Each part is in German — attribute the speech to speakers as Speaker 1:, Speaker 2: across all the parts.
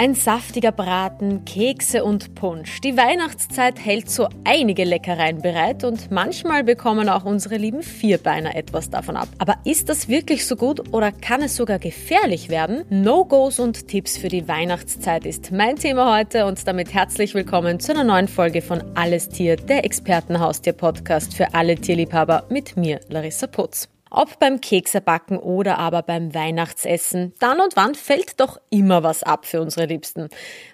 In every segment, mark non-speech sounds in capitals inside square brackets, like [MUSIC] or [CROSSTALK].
Speaker 1: Ein saftiger Braten, Kekse und Punsch. Die Weihnachtszeit hält so einige Leckereien bereit und manchmal bekommen auch unsere lieben Vierbeiner etwas davon ab. Aber ist das wirklich so gut oder kann es sogar gefährlich werden? No-Gos und Tipps für die Weihnachtszeit ist mein Thema heute und damit herzlich willkommen zu einer neuen Folge von Alles Tier, der Expertenhaustier-Podcast für alle Tierliebhaber mit mir, Larissa Putz. Ob beim Keksebacken oder aber beim Weihnachtsessen, dann und wann fällt doch immer was ab für unsere Liebsten.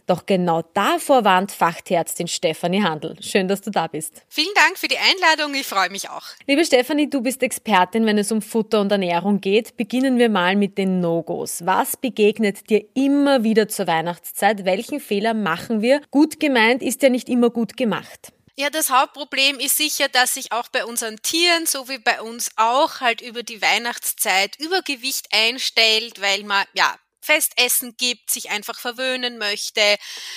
Speaker 1: Doch genau davor warnt Fachtierärztin Stefanie Handel. Schön, dass du da bist.
Speaker 2: Vielen Dank für die Einladung, ich freue mich auch.
Speaker 1: Liebe Stefanie, du bist Expertin, wenn es um Futter und Ernährung geht. Beginnen wir mal mit den No-Gos. Was begegnet dir immer wieder zur Weihnachtszeit? Welchen Fehler machen wir? Gut gemeint ist ja nicht immer gut gemacht.
Speaker 2: Ja, das Hauptproblem ist sicher, dass sich auch bei unseren Tieren, so wie bei uns auch, halt über die Weihnachtszeit Übergewicht einstellt, weil man ja Festessen gibt, sich einfach verwöhnen möchte.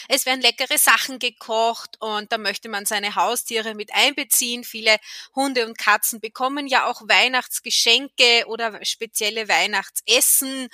Speaker 2: Es werden leckere Sachen gekocht und da möchte man seine Haustiere mit einbeziehen. Viele Hunde und Katzen bekommen ja auch Weihnachtsgeschenke oder spezielle Weihnachtsessen.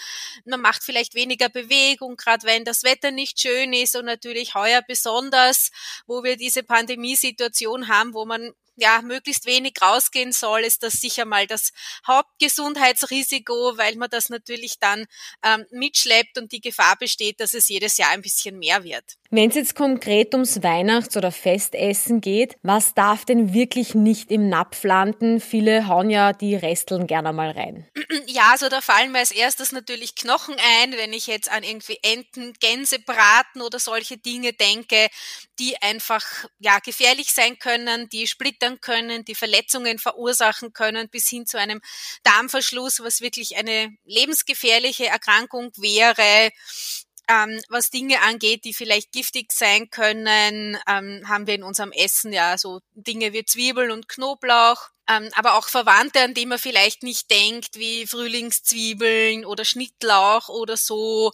Speaker 2: Man macht vielleicht weniger Bewegung, gerade wenn das Wetter nicht schön ist und natürlich heuer besonders, wo wir diese Pandemiesituation haben, wo man ja, möglichst wenig rausgehen soll, ist das sicher mal das Hauptgesundheitsrisiko, weil man das natürlich dann ähm, mitschleppt und die Gefahr besteht, dass es jedes Jahr ein bisschen mehr wird.
Speaker 1: Wenn es jetzt konkret ums Weihnachts- oder Festessen geht, was darf denn wirklich nicht im Napf landen? Viele hauen ja die Resteln gerne mal rein. [CLEARS THROAT]
Speaker 2: Ja, also da fallen mir als erstes natürlich Knochen ein, wenn ich jetzt an irgendwie Enten, Gänsebraten oder solche Dinge denke, die einfach ja gefährlich sein können, die splittern können, die Verletzungen verursachen können, bis hin zu einem Darmverschluss, was wirklich eine lebensgefährliche Erkrankung wäre ähm, was Dinge angeht, die vielleicht giftig sein können, ähm, haben wir in unserem Essen ja so Dinge wie Zwiebeln und Knoblauch aber auch Verwandte, an die man vielleicht nicht denkt, wie Frühlingszwiebeln oder Schnittlauch oder so.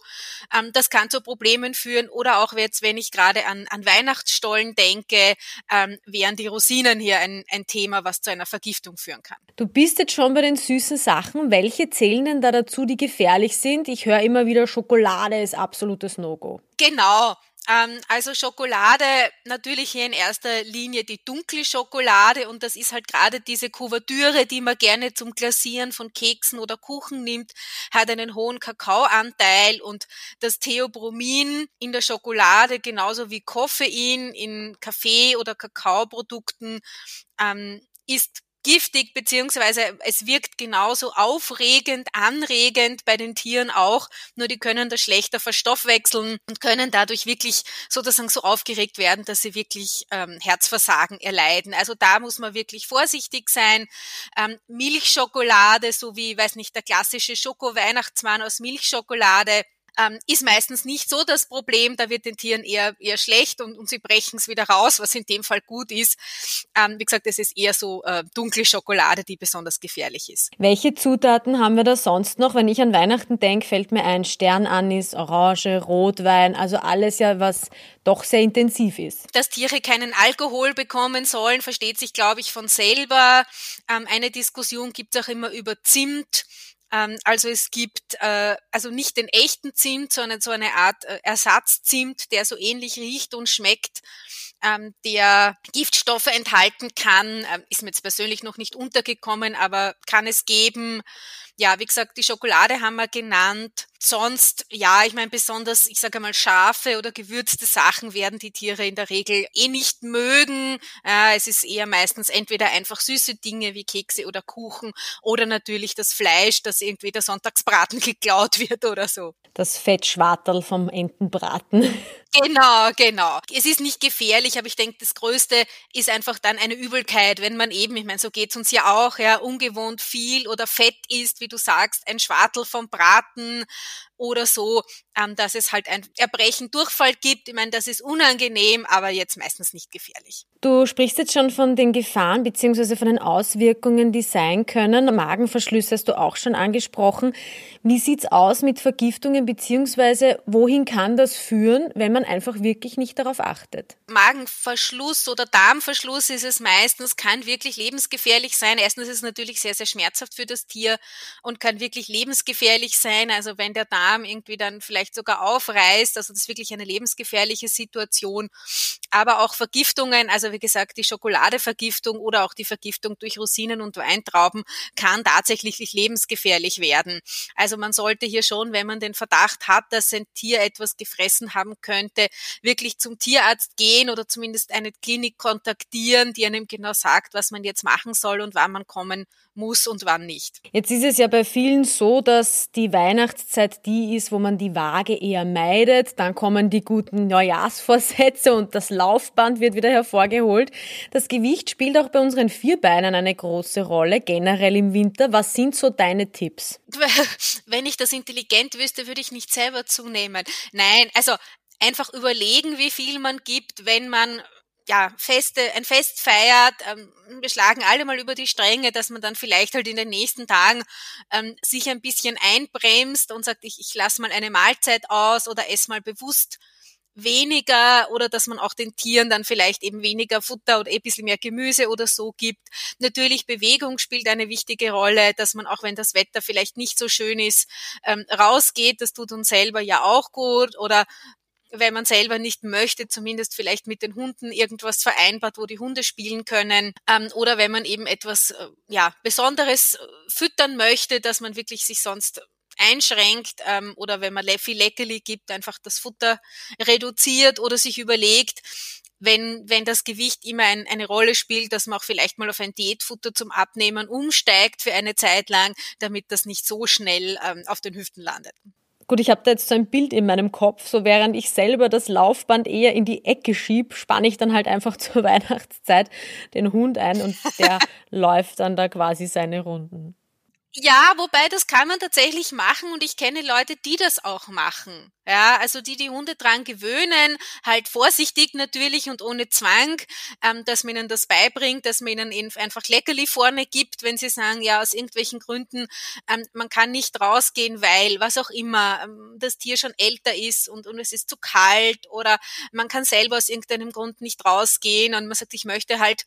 Speaker 2: Ähm, das kann zu Problemen führen. Oder auch jetzt, wenn ich gerade an, an Weihnachtsstollen denke, ähm, wären die Rosinen hier ein, ein Thema, was zu einer Vergiftung führen kann.
Speaker 1: Du bist jetzt schon bei den süßen Sachen. Welche zählen denn da dazu, die gefährlich sind? Ich höre immer wieder, Schokolade ist absolutes No-Go.
Speaker 2: Genau. Ähm, also Schokolade, natürlich hier in erster Linie die dunkle Schokolade und das ist halt gerade diese Kuvertüre, die man gerne zum Glasieren von Keksen oder Kuchen nimmt, hat einen hohen Kakaoanteil und das Theobromin in der Schokolade genauso wie Koffein in Kaffee oder Kakaoprodukten ähm, ist giftig, beziehungsweise es wirkt genauso aufregend, anregend bei den Tieren auch, nur die können das schlechter verstoffwechseln und können dadurch wirklich sozusagen so aufgeregt werden, dass sie wirklich ähm, Herzversagen erleiden. Also da muss man wirklich vorsichtig sein. Ähm, Milchschokolade, so wie, weiß nicht, der klassische Schoko-Weihnachtsmann aus Milchschokolade, ähm, ist meistens nicht so das Problem. Da wird den Tieren eher, eher schlecht und, und sie brechen es wieder raus, was in dem Fall gut ist. Ähm, wie gesagt, es ist eher so äh, dunkle Schokolade, die besonders gefährlich ist.
Speaker 1: Welche Zutaten haben wir da sonst noch? Wenn ich an Weihnachten denke, fällt mir ein Sternanis, Orange, Rotwein, also alles ja, was doch sehr intensiv ist.
Speaker 2: Dass Tiere keinen Alkohol bekommen sollen, versteht sich, glaube ich, von selber. Ähm, eine Diskussion gibt es auch immer über Zimt ähm, also es gibt äh, also nicht den echten Zimt, sondern so eine Art äh, Ersatzzimt, der so ähnlich riecht und schmeckt, ähm, der Giftstoffe enthalten kann. Ähm, ist mir jetzt persönlich noch nicht untergekommen, aber kann es geben. Ja, wie gesagt, die Schokolade haben wir genannt. Sonst, ja, ich meine, besonders, ich sage mal, scharfe oder gewürzte Sachen werden die Tiere in der Regel eh nicht mögen. Äh, es ist eher meistens entweder einfach süße Dinge wie Kekse oder Kuchen oder natürlich das Fleisch, das irgendwie der Sonntagsbraten [LAUGHS] geklaut wird oder so.
Speaker 1: Das Fettschwartel vom Entenbraten. [LAUGHS]
Speaker 2: Genau, genau. Es ist nicht gefährlich, aber ich denke, das Größte ist einfach dann eine Übelkeit, wenn man eben, ich meine, so geht's uns ja auch, ja, ungewohnt viel oder Fett isst, wie du sagst, ein Schwartel vom Braten oder so, ähm, dass es halt ein Erbrechen, Durchfall gibt. Ich meine, das ist unangenehm, aber jetzt meistens nicht gefährlich.
Speaker 1: Du sprichst jetzt schon von den Gefahren beziehungsweise von den Auswirkungen, die sein können. Magenverschlüsse hast du auch schon angesprochen. Wie sieht's aus mit Vergiftungen beziehungsweise wohin kann das führen, wenn man einfach wirklich nicht darauf achtet?
Speaker 2: Magenverschluss oder Darmverschluss ist es meistens, kann wirklich lebensgefährlich sein. Erstens ist es natürlich sehr, sehr schmerzhaft für das Tier und kann wirklich lebensgefährlich sein. Also wenn der Darm irgendwie dann vielleicht sogar aufreißt, also das ist wirklich eine lebensgefährliche Situation. Aber auch Vergiftungen, also wie gesagt, die Schokoladevergiftung oder auch die Vergiftung durch Rosinen und Weintrauben kann tatsächlich lebensgefährlich werden. Also man sollte hier schon, wenn man den Verdacht hat, dass ein Tier etwas gefressen haben könnte, wirklich zum Tierarzt gehen oder zumindest eine Klinik kontaktieren, die einem genau sagt, was man jetzt machen soll und wann man kommen muss und wann nicht.
Speaker 1: Jetzt ist es ja bei vielen so, dass die Weihnachtszeit die ist, wo man die Waage eher meidet. Dann kommen die guten Neujahrsvorsätze und das Laufband wird wieder hervorgeholt. Das Gewicht spielt auch bei unseren Vierbeinern eine große Rolle, generell im Winter. Was sind so deine Tipps? [LAUGHS]
Speaker 2: Wenn ich das intelligent wüsste, würde ich nicht selber zunehmen. Nein, also einfach überlegen, wie viel man gibt, wenn man ja, Feste, ein Fest feiert, ähm, wir schlagen alle mal über die Stränge, dass man dann vielleicht halt in den nächsten Tagen ähm, sich ein bisschen einbremst und sagt, ich, ich lasse mal eine Mahlzeit aus oder esse mal bewusst weniger oder dass man auch den Tieren dann vielleicht eben weniger Futter oder ein bisschen mehr Gemüse oder so gibt. Natürlich Bewegung spielt eine wichtige Rolle, dass man auch wenn das Wetter vielleicht nicht so schön ist, ähm, rausgeht. Das tut uns selber ja auch gut oder wenn man selber nicht möchte, zumindest vielleicht mit den Hunden irgendwas vereinbart, wo die Hunde spielen können. Ähm, oder wenn man eben etwas äh, ja, Besonderes äh, füttern möchte, dass man wirklich sich sonst einschränkt ähm, oder wenn man viel Leckerli gibt, einfach das Futter reduziert oder sich überlegt, wenn, wenn das Gewicht immer ein, eine Rolle spielt, dass man auch vielleicht mal auf ein Diätfutter zum Abnehmen umsteigt für eine Zeit lang, damit das nicht so schnell ähm, auf den Hüften landet.
Speaker 1: Gut, ich habe da jetzt so ein Bild in meinem Kopf, so während ich selber das Laufband eher in die Ecke schieb, spanne ich dann halt einfach [LAUGHS] zur Weihnachtszeit den Hund ein und der [LAUGHS] läuft dann da quasi seine Runden.
Speaker 2: Ja, wobei das kann man tatsächlich machen und ich kenne Leute, die das auch machen. Ja, also die die Hunde dran gewöhnen, halt vorsichtig natürlich und ohne Zwang, ähm, dass man ihnen das beibringt, dass man ihnen einfach Leckerli vorne gibt, wenn sie sagen, ja, aus irgendwelchen Gründen, ähm, man kann nicht rausgehen, weil, was auch immer, ähm, das Tier schon älter ist und, und es ist zu kalt oder man kann selber aus irgendeinem Grund nicht rausgehen und man sagt, ich möchte halt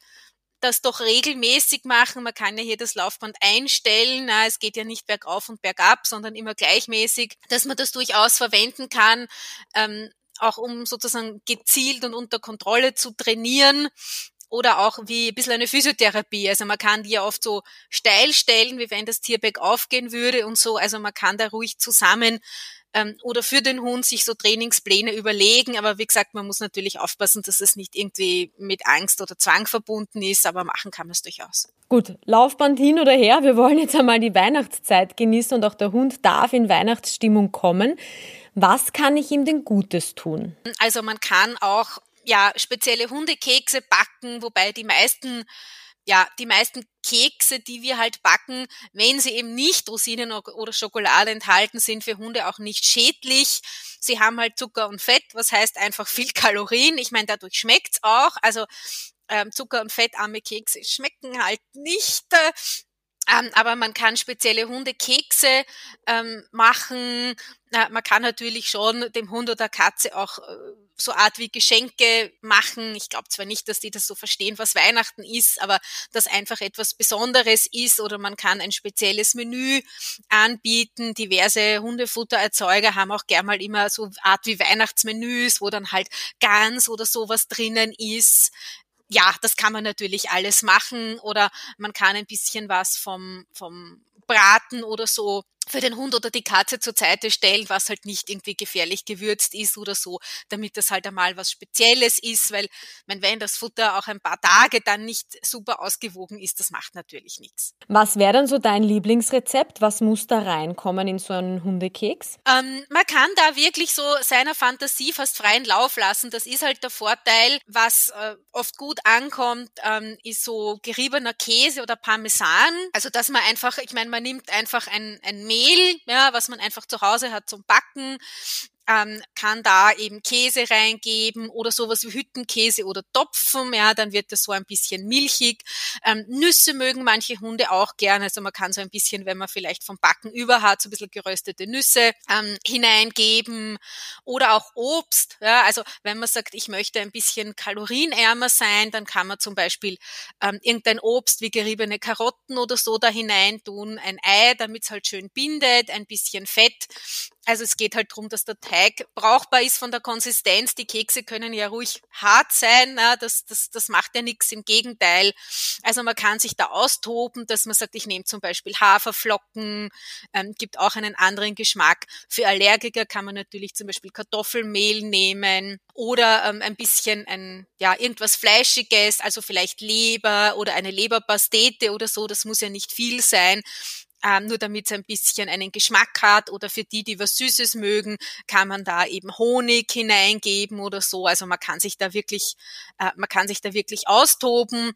Speaker 2: das doch regelmäßig machen. Man kann ja hier das Laufband einstellen. Es geht ja nicht bergauf und bergab, sondern immer gleichmäßig, dass man das durchaus verwenden kann. Ähm, auch um sozusagen gezielt und unter Kontrolle zu trainieren oder auch wie ein bisschen eine Physiotherapie. Also man kann die ja oft so steil stellen, wie wenn das Tier bergauf gehen würde und so. Also man kann da ruhig zusammen ähm, oder für den Hund sich so Trainingspläne überlegen. Aber wie gesagt, man muss natürlich aufpassen, dass es nicht irgendwie mit Angst oder Zwang verbunden ist, aber machen kann man es durchaus.
Speaker 1: Gut, Laufband hin oder her. Wir wollen jetzt einmal die Weihnachtszeit genießen und auch der Hund darf in Weihnachtsstimmung kommen. Was kann ich ihm denn Gutes tun?
Speaker 2: Also man kann auch ja spezielle Hundekekse backen, wobei die meisten ja, die meisten Kekse, die wir halt backen, wenn sie eben nicht Rosinen oder Schokolade enthalten, sind für Hunde auch nicht schädlich. Sie haben halt Zucker und Fett, was heißt einfach viel Kalorien. Ich meine, dadurch schmeckt's auch. Also ähm, Zucker- und fettarme Kekse schmecken halt nicht. Äh, ähm, aber man kann spezielle Hundekekse ähm, machen. Na, man kann natürlich schon dem Hund oder Katze auch äh, so Art wie Geschenke machen. Ich glaube zwar nicht, dass die das so verstehen, was Weihnachten ist, aber dass einfach etwas Besonderes ist oder man kann ein spezielles Menü anbieten. Diverse Hundefuttererzeuger haben auch gern mal immer so Art wie Weihnachtsmenüs, wo dann halt Gans oder sowas drinnen ist ja, das kann man natürlich alles machen oder man kann ein bisschen was vom, vom Braten oder so für den Hund oder die Katze zur Seite stellen, was halt nicht irgendwie gefährlich gewürzt ist oder so, damit das halt einmal was Spezielles ist, weil mein, wenn das Futter auch ein paar Tage dann nicht super ausgewogen ist, das macht natürlich nichts.
Speaker 1: Was wäre dann so dein Lieblingsrezept? Was muss da reinkommen in so einen Hundekeks?
Speaker 2: Ähm, man kann da wirklich so seiner Fantasie fast freien Lauf lassen. Das ist halt der Vorteil, was äh, oft gut ankommt, ähm, ist so geriebener Käse oder Parmesan. Also dass man einfach, ich meine, man nimmt einfach ein, ein Mehl, ja, was man einfach zu Hause hat zum Backen, ähm, kann da eben Käse reingeben oder sowas wie Hüttenkäse oder Topfen, ja, dann wird das so ein bisschen milchig. Ähm, Nüsse mögen manche Hunde auch gerne, also man kann so ein bisschen, wenn man vielleicht vom Backen über hat, so ein bisschen geröstete Nüsse ähm, hineingeben oder auch Obst, ja, also wenn man sagt, ich möchte ein bisschen kalorienärmer sein, dann kann man zum Beispiel ähm, irgendein Obst wie geriebene Karotten oder so da hinein tun, ein Ei, damit es halt schön bindet, ein bisschen Fett also es geht halt darum, dass der Teig brauchbar ist von der Konsistenz. Die Kekse können ja ruhig hart sein, na, das, das, das macht ja nichts, im Gegenteil. Also man kann sich da austoben, dass man sagt, ich nehme zum Beispiel Haferflocken, ähm, gibt auch einen anderen Geschmack. Für Allergiker kann man natürlich zum Beispiel Kartoffelmehl nehmen oder ähm, ein bisschen ein, ja, irgendwas Fleischiges, also vielleicht Leber oder eine Leberpastete oder so, das muss ja nicht viel sein ähm, nur damit es ein bisschen einen Geschmack hat oder für die, die was Süßes mögen, kann man da eben Honig hineingeben oder so. Also man kann sich da wirklich, äh, man kann sich da wirklich austoben.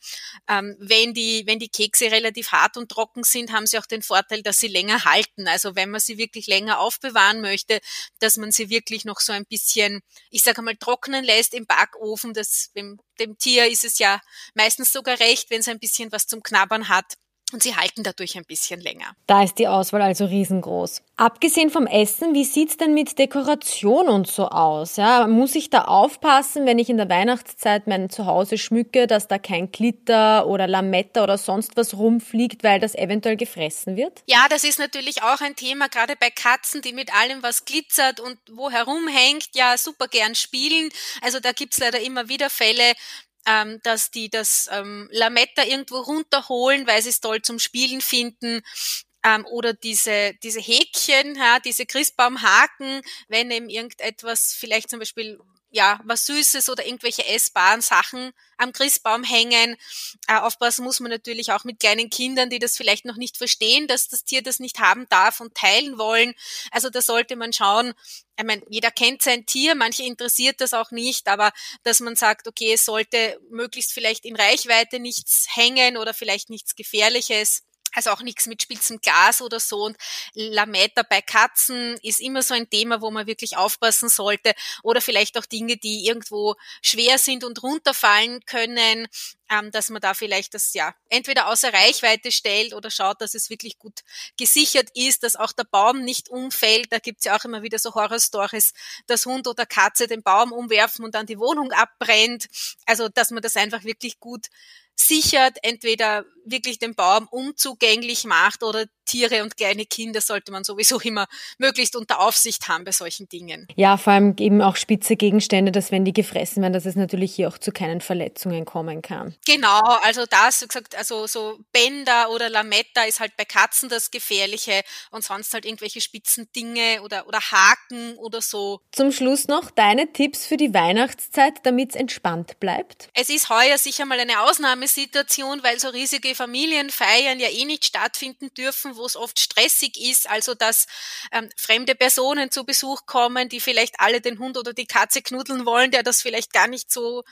Speaker 2: Ähm, wenn die, wenn die Kekse relativ hart und trocken sind, haben sie auch den Vorteil, dass sie länger halten. Also wenn man sie wirklich länger aufbewahren möchte, dass man sie wirklich noch so ein bisschen, ich sage mal, trocknen lässt im Backofen. Das, dem, dem Tier ist es ja meistens sogar recht, wenn es ein bisschen was zum Knabbern hat und sie halten dadurch ein bisschen länger.
Speaker 1: Da ist die Auswahl also riesengroß. Abgesehen vom Essen, wie sieht's denn mit Dekoration und so aus? Ja, muss ich da aufpassen, wenn ich in der Weihnachtszeit mein Zuhause schmücke, dass da kein Glitter oder Lametta oder sonst was rumfliegt, weil das eventuell gefressen wird?
Speaker 2: Ja, das ist natürlich auch ein Thema, gerade bei Katzen, die mit allem, was glitzert und wo herumhängt, ja super gern spielen. Also da gibt's leider immer wieder Fälle, ähm, dass die das ähm, Lametta irgendwo runterholen, weil sie es toll zum Spielen finden. Ähm, oder diese, diese Häkchen, ja, diese Christbaumhaken, wenn eben irgendetwas, vielleicht zum Beispiel ja, was Süßes oder irgendwelche essbaren Sachen am Christbaum hängen. Äh, aufpassen muss man natürlich auch mit kleinen Kindern, die das vielleicht noch nicht verstehen, dass das Tier das nicht haben darf und teilen wollen. Also da sollte man schauen, ich meine, jeder kennt sein Tier, manche interessiert das auch nicht, aber dass man sagt, okay, es sollte möglichst vielleicht in Reichweite nichts hängen oder vielleicht nichts Gefährliches also auch nichts mit spitzem Glas oder so. Und Lametta bei Katzen ist immer so ein Thema, wo man wirklich aufpassen sollte. Oder vielleicht auch Dinge, die irgendwo schwer sind und runterfallen können, ähm, dass man da vielleicht das ja entweder außer Reichweite stellt oder schaut, dass es wirklich gut gesichert ist, dass auch der Baum nicht umfällt. Da gibt's ja auch immer wieder so Horrorstories, dass Hund oder Katze den Baum umwerfen und dann die Wohnung abbrennt. Also dass man das einfach wirklich gut sichert, entweder wirklich den Baum unzugänglich macht oder Tiere und kleine Kinder sollte man sowieso immer möglichst unter Aufsicht haben bei solchen Dingen.
Speaker 1: Ja, vor allem eben auch spitze Gegenstände, dass wenn die gefressen werden, dass es natürlich hier auch zu keinen Verletzungen kommen kann.
Speaker 2: Genau, also das, wie gesagt, also so Bänder oder Lametta ist halt bei Katzen das Gefährliche und sonst halt irgendwelche spitzen Dinge oder, oder Haken oder so.
Speaker 1: Zum Schluss noch deine Tipps für die Weihnachtszeit, damit es entspannt bleibt.
Speaker 2: Es ist heuer sicher mal eine Ausnahmesituation, weil so riesige Familienfeiern ja eh nicht stattfinden dürfen, wo es oft stressig ist, also dass ähm, fremde Personen zu Besuch kommen, die vielleicht alle den Hund oder die Katze knuddeln wollen, der das vielleicht gar nicht so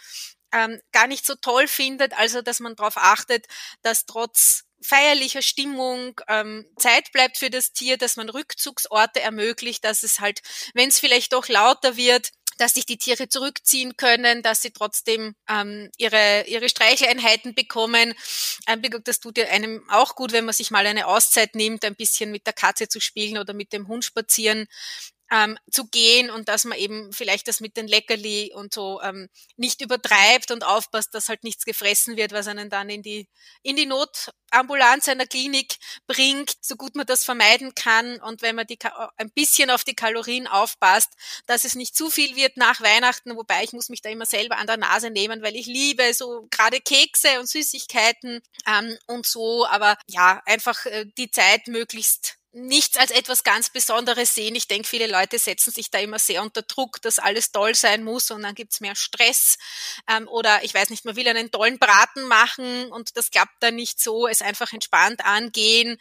Speaker 2: ähm, gar nicht so toll findet, also dass man darauf achtet, dass trotz feierlicher Stimmung ähm, Zeit bleibt für das Tier, dass man Rückzugsorte ermöglicht, dass es halt, wenn es vielleicht doch lauter wird, dass sich die Tiere zurückziehen können, dass sie trotzdem ähm, ihre, ihre Streicheleinheiten bekommen. Ähm, das tut ja einem auch gut, wenn man sich mal eine Auszeit nimmt, ein bisschen mit der Katze zu spielen oder mit dem Hund spazieren ähm, zu gehen und dass man eben vielleicht das mit den Leckerli und so ähm, nicht übertreibt und aufpasst, dass halt nichts gefressen wird, was einen dann in die, in die Notambulanz einer Klinik bringt, so gut man das vermeiden kann. Und wenn man die, ein bisschen auf die Kalorien aufpasst, dass es nicht zu viel wird nach Weihnachten, wobei ich muss mich da immer selber an der Nase nehmen, weil ich liebe so gerade Kekse und Süßigkeiten ähm, und so, aber ja, einfach äh, die Zeit möglichst nichts als etwas ganz Besonderes sehen. Ich denke, viele Leute setzen sich da immer sehr unter Druck, dass alles toll sein muss und dann gibt's mehr Stress. Ähm, oder ich weiß nicht, man will einen tollen Braten machen und das klappt dann nicht so, es einfach entspannt angehen.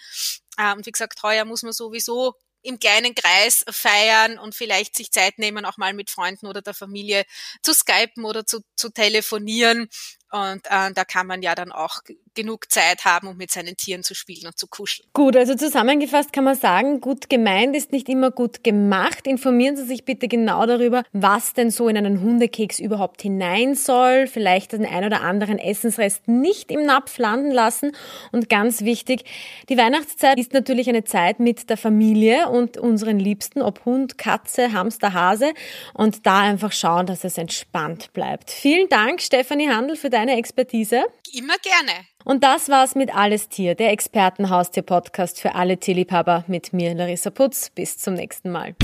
Speaker 2: Ähm, und wie gesagt, heuer muss man sowieso im kleinen Kreis feiern und vielleicht sich Zeit nehmen, auch mal mit Freunden oder der Familie zu skypen oder zu, zu telefonieren Und äh, da kann man ja dann auch genug Zeit haben, um mit seinen Tieren zu spielen und zu kuscheln.
Speaker 1: Gut, also zusammengefasst kann man sagen, gut gemeint ist nicht immer gut gemacht. Informieren Sie sich bitte genau darüber, was denn so in einen Hundekeks überhaupt hinein soll. Vielleicht den ein oder anderen Essensrest nicht im Napf landen lassen. Und ganz wichtig, die Weihnachtszeit ist natürlich eine Zeit mit der Familie und unseren Liebsten, ob Hund, Katze, Hamster, Hase. Und da einfach schauen, dass es entspannt bleibt. Vielen Dank, Stefanie Handel, für deine Expertise.
Speaker 2: Immer gerne.
Speaker 1: Und das war's mit Alles Tier, der Expertenhaustier-Podcast für alle Tierliebhaber mit mir, Larissa Putz. Bis zum nächsten Mal.